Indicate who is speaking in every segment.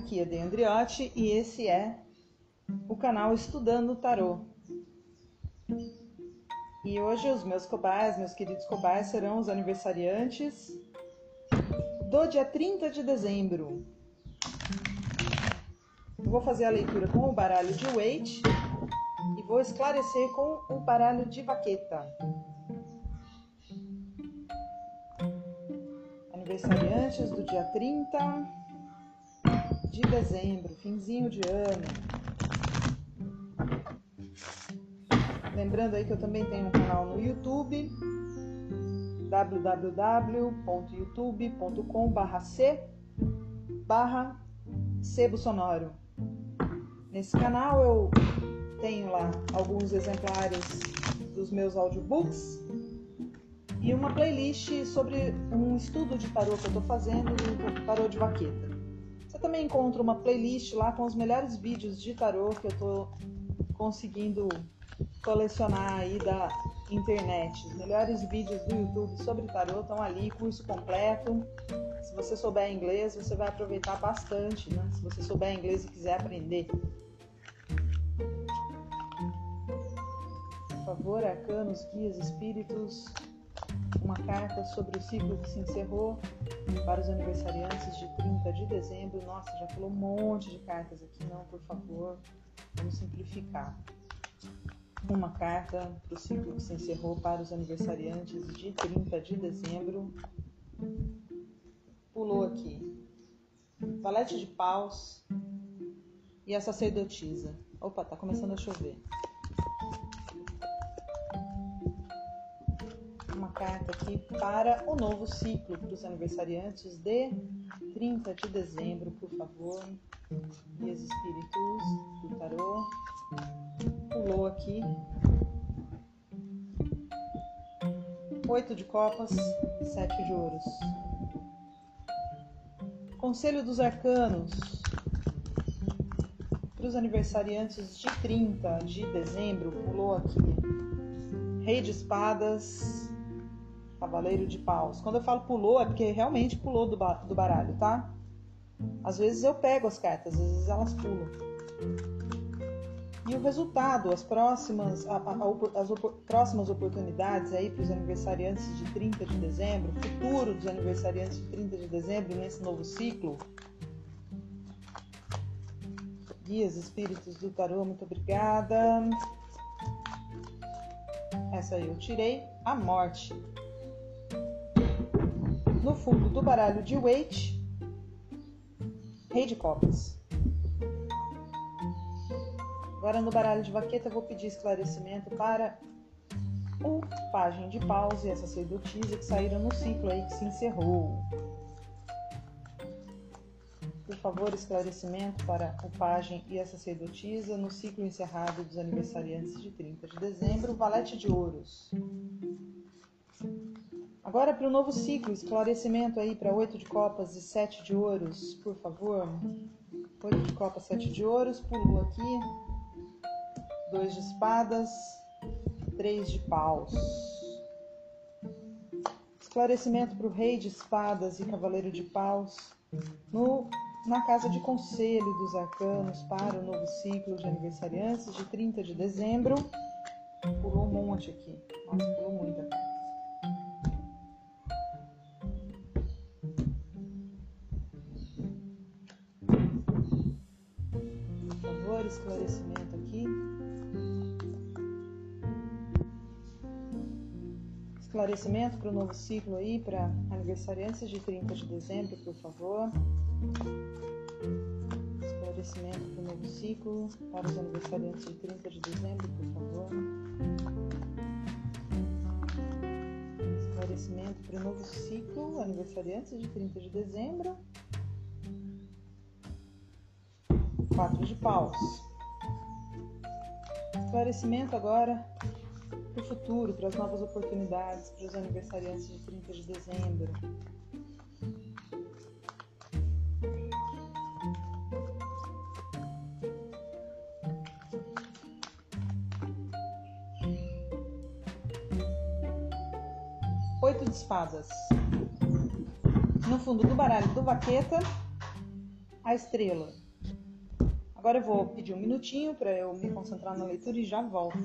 Speaker 1: Aqui é De Andriotti e esse é o canal Estudando Tarô. E hoje os meus cobaias, meus queridos cobaias, serão os aniversariantes do dia 30 de dezembro. Vou fazer a leitura com o baralho de Waite e vou esclarecer com o baralho de Vaqueta. Aniversariantes do dia 30 de dezembro, finzinho de ano. Lembrando aí que eu também tenho um canal no YouTube, www.youtube.com/c barra sebo sonoro. Nesse canal eu tenho lá alguns exemplares dos meus audiobooks e uma playlist sobre um estudo de tarô que eu estou fazendo, do tarô de vaqueta também encontra uma playlist lá com os melhores vídeos de tarô que eu tô conseguindo colecionar aí da internet. Os melhores vídeos do YouTube sobre tarô estão ali, curso completo. Se você souber inglês, você vai aproveitar bastante, né? Se você souber inglês e quiser aprender. Por favor, arcanos, guias, espíritos, uma carta sobre o ciclo que se encerrou para os aniversariantes de 30 de dezembro. Nossa, já falou um monte de cartas aqui, não, por favor, vamos simplificar. Uma carta para o ciclo que se encerrou para os aniversariantes de 30 de dezembro. Pulou aqui. Valete de paus e a sacerdotisa. Opa, tá começando a chover. Carta aqui para o novo ciclo para os aniversariantes de 30 de dezembro, por favor. Os espíritos do tarô. Pulou aqui. Oito de copas, sete de ouros. Conselho dos arcanos. Para os aniversariantes de 30 de dezembro, pulou aqui. Rei de espadas, Cavaleiro de Paus. Quando eu falo pulou, é porque realmente pulou do, ba do baralho, tá? Às vezes eu pego as cartas, às vezes elas pulam. E o resultado, as próximas, a, a, as op próximas oportunidades aí para os aniversariantes de 30 de dezembro, futuro dos aniversariantes de 30 de dezembro nesse novo ciclo. Guias, espíritos do tarô, muito obrigada. Essa aí eu tirei, a morte no fundo do baralho de Waite, Rei de Copas. Agora no baralho de vaqueta vou pedir esclarecimento para o Pagem de Paus e a sacerdotisa que saíram no ciclo aí que se encerrou. Por favor, esclarecimento para o Pagem e a sacerdotisa no ciclo encerrado dos aniversariantes de 30 de dezembro, Valete de Ouros. Agora para o novo ciclo, esclarecimento aí para oito de copas e sete de ouros, por favor. Oito de copas, sete de ouros, pulou aqui. Dois de espadas, três de paus. Esclarecimento para o rei de espadas e cavaleiro de paus no, na casa de conselho dos arcanos para o novo ciclo de aniversariantes de 30 de dezembro. Pulou um monte aqui. Nossa, pulou muita carta. Esclarecimento aqui. Esclarecimento para o novo ciclo aí, para aniversariantes de 30 de dezembro, por favor. Esclarecimento para o novo ciclo, para os aniversariantes de 30 de dezembro, por favor. Esclarecimento para o novo ciclo, aniversariantes de 30 de dezembro. Quatro de paus. Esclarecimento agora para o futuro, para as novas oportunidades, para os aniversariantes de 30 de dezembro. Oito de espadas. No fundo do baralho do vaqueta, a estrela. Agora eu vou pedir um minutinho para eu me concentrar na leitura e já volto.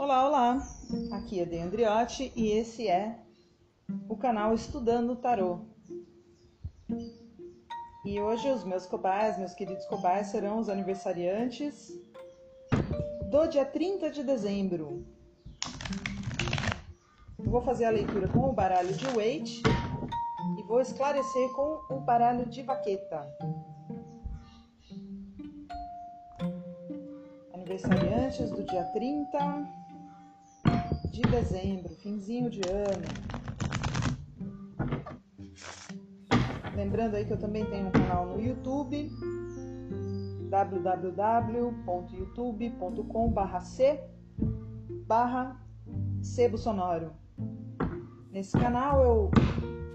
Speaker 1: Olá, olá! Aqui é De Andriotti e esse é o canal Estudando Tarô. E hoje os meus cobaias, meus queridos cobaias, serão os aniversariantes do dia 30 de dezembro. Eu vou fazer a leitura com o baralho de Waite e vou esclarecer com o baralho de Vaqueta. Aniversariantes do dia 30 de dezembro, finzinho de ano. Lembrando aí que eu também tenho um canal no YouTube, www.youtube.com/c barra sebo sonoro. Nesse canal eu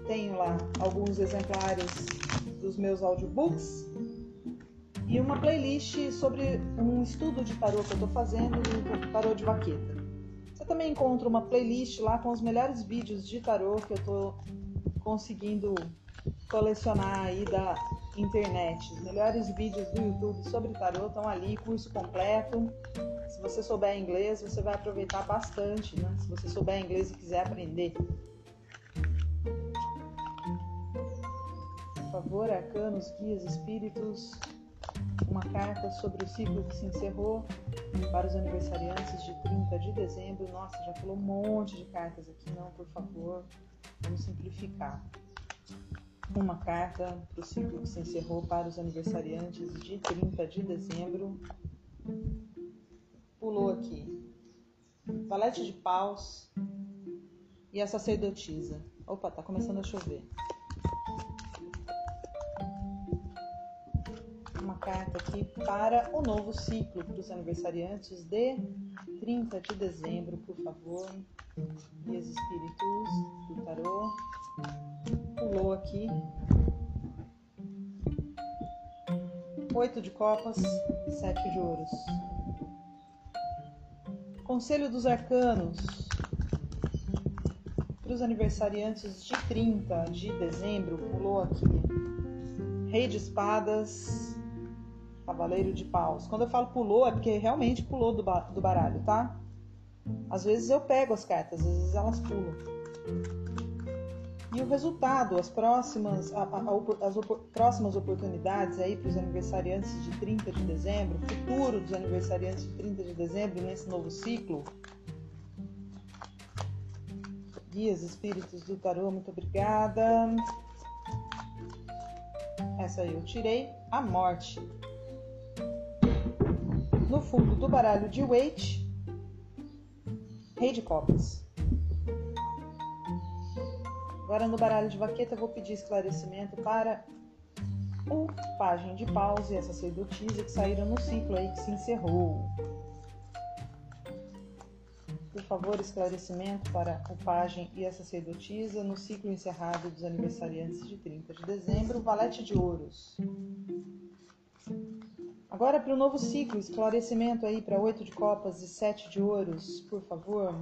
Speaker 1: tenho lá alguns exemplares dos meus audiobooks e uma playlist sobre um estudo de tarô que eu estou fazendo, do tarô de vaqueta. Você também encontra uma playlist lá com os melhores vídeos de tarô que eu estou conseguindo colecionar aí da internet. Os melhores vídeos do YouTube sobre tarô estão ali, curso completo. Se você souber inglês, você vai aproveitar bastante, né? Se você souber inglês e quiser aprender. Por favor, arcanos, guias, espíritos, uma carta sobre o ciclo que se encerrou para os aniversariantes de 30 de dezembro. Nossa, já falou um monte de cartas aqui, não, por favor. Vamos simplificar uma carta para o ciclo que se encerrou para os aniversariantes de 30 de dezembro. Pulou aqui. Valete de paus e a sacerdotisa. Opa, tá começando a chover. Uma carta aqui para o novo ciclo para os aniversariantes de 30 de dezembro, por favor. E os espíritos do tarô pulou aqui. Oito de copas, sete de ouros. Conselho dos Arcanos. Para os aniversariantes de 30 de dezembro, pulou aqui. Rei de Espadas, Cavaleiro de Paus. Quando eu falo pulou, é porque realmente pulou do, do baralho, tá? Às vezes eu pego as cartas, às vezes elas pulam. E o resultado, as próximas, a, a, as op, próximas oportunidades aí para os aniversariantes de 30 de dezembro, futuro dos aniversariantes de 30 de dezembro nesse novo ciclo. Guias, espíritos do tarô, muito obrigada. Essa aí eu tirei, a morte. No fundo do baralho de Waite, Rei de Copas. Agora no baralho de vaqueta vou pedir esclarecimento para o Pagem de Paus e essa sacerdotisa que saíram no ciclo aí que se encerrou. Por favor, esclarecimento para o Pagem e essa sacerdotisa no ciclo encerrado dos aniversariantes de 30 de dezembro, Valete de Ouros. Agora para o novo ciclo, esclarecimento aí para oito de copas e sete de ouros, por favor.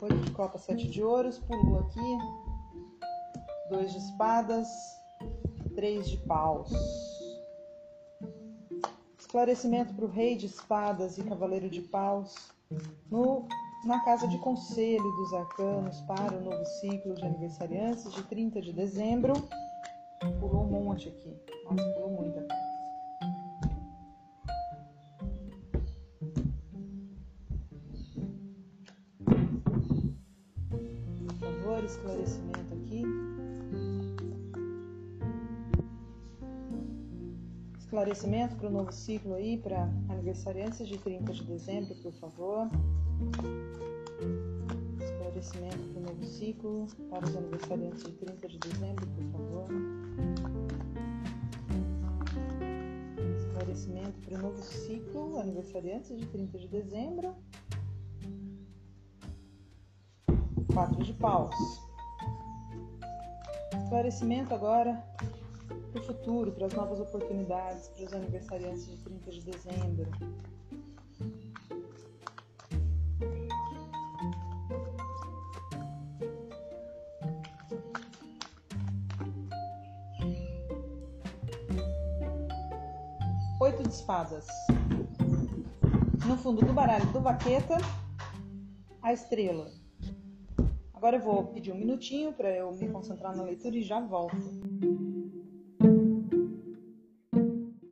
Speaker 1: Oito de copas, sete de ouros, pulou aqui dois de espadas, três de paus. Esclarecimento para o rei de espadas e cavaleiro de paus no, na casa de conselho dos arcanos para o novo ciclo de aniversariantes de 30 de dezembro. Pulou um monte aqui. Nossa, pulou muita esclarecimento para o novo ciclo aí, para aniversariantes de 30 de dezembro, por favor. Esclarecimento para o novo ciclo, para os aniversariantes de 30 de dezembro, por favor. Esclarecimento para o novo ciclo, aniversariantes de 30 de dezembro. Quatro de paus. Esclarecimento agora para o futuro, para as novas oportunidades, para os aniversariantes de 30 de dezembro. Oito de espadas. No fundo do baralho do vaqueta, a estrela. Agora eu vou pedir um minutinho para eu me concentrar na leitura e já volto.